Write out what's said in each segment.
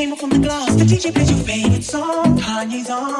came up from the glass. The DJ plays your favorite song, Kanye's on.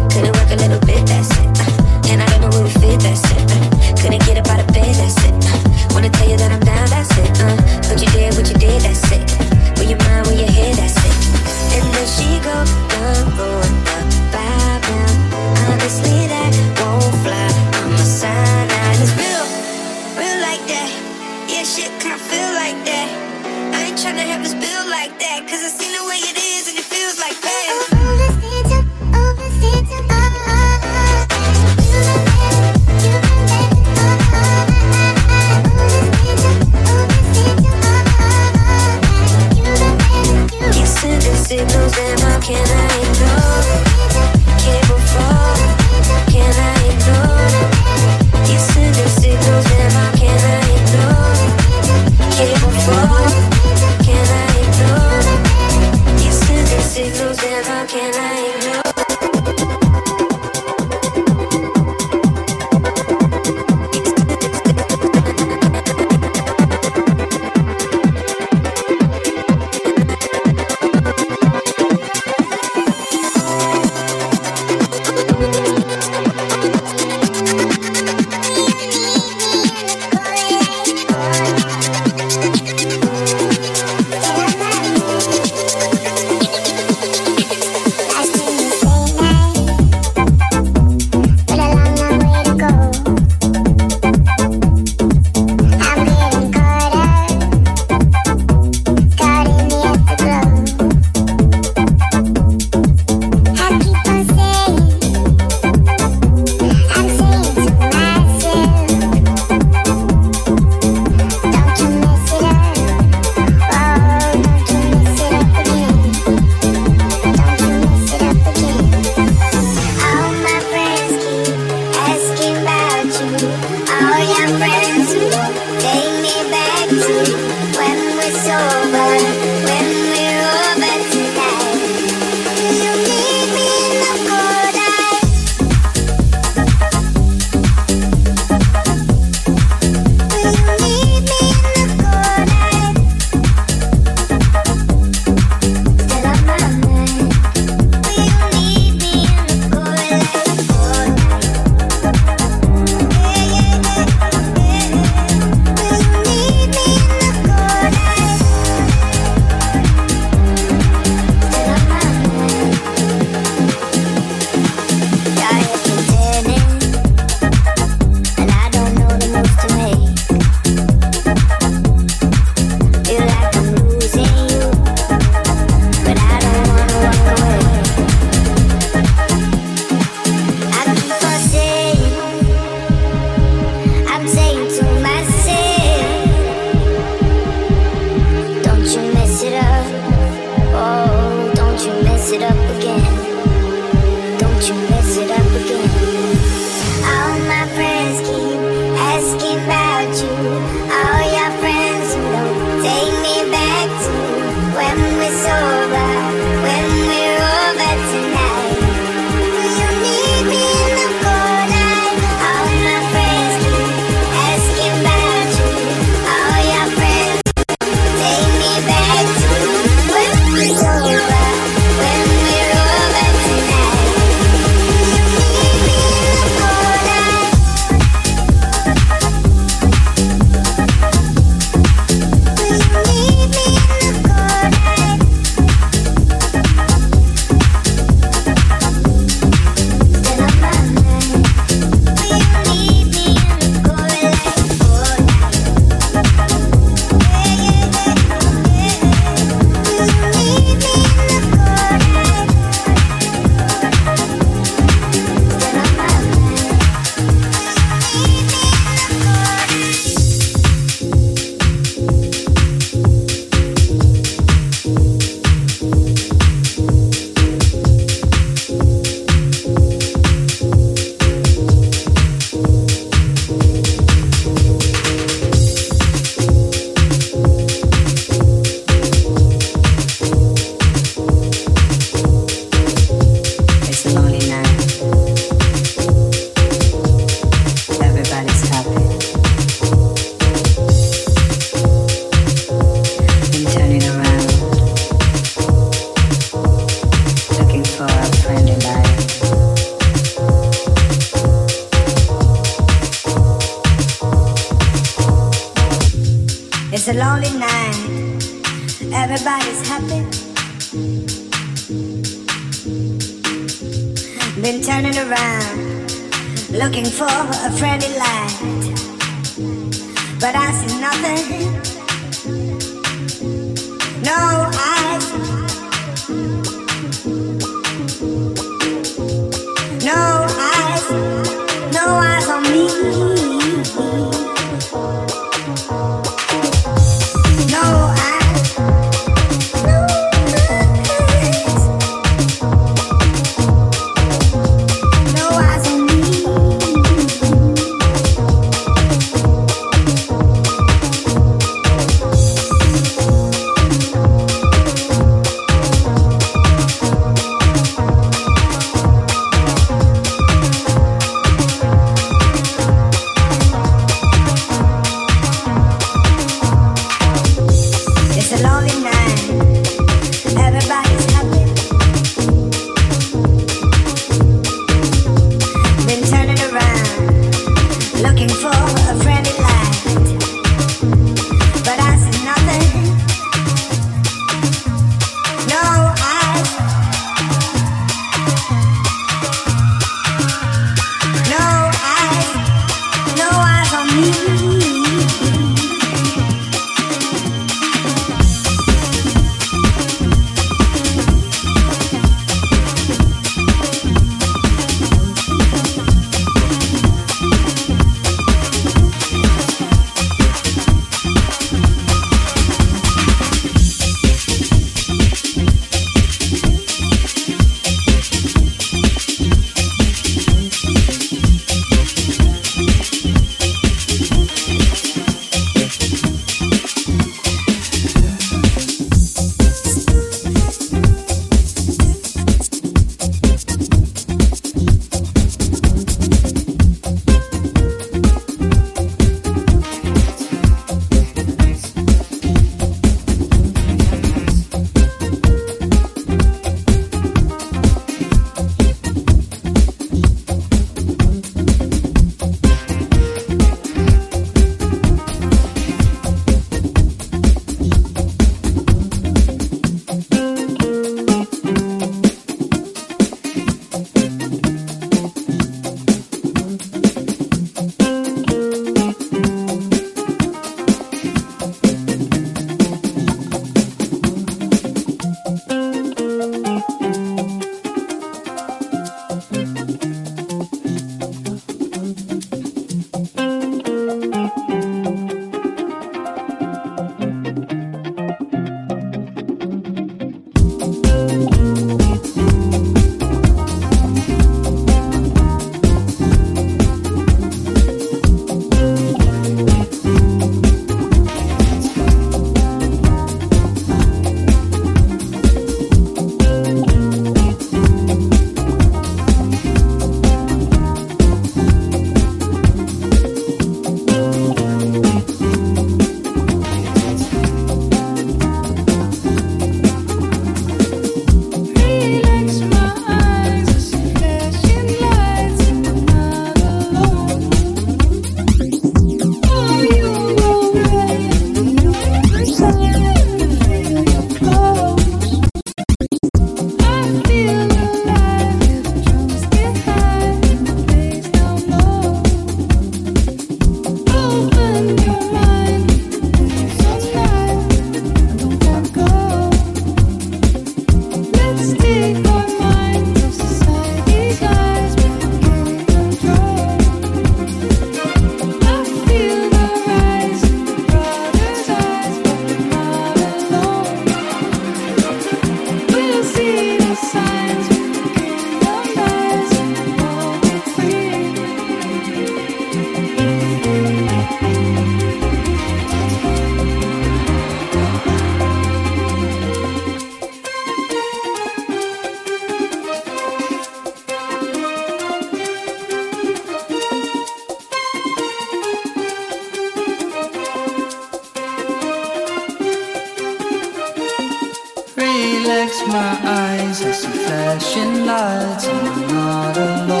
flashing lights. I'm not alone.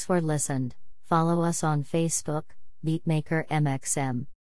Thanks for listened. Follow us on Facebook, Beatmaker MXM.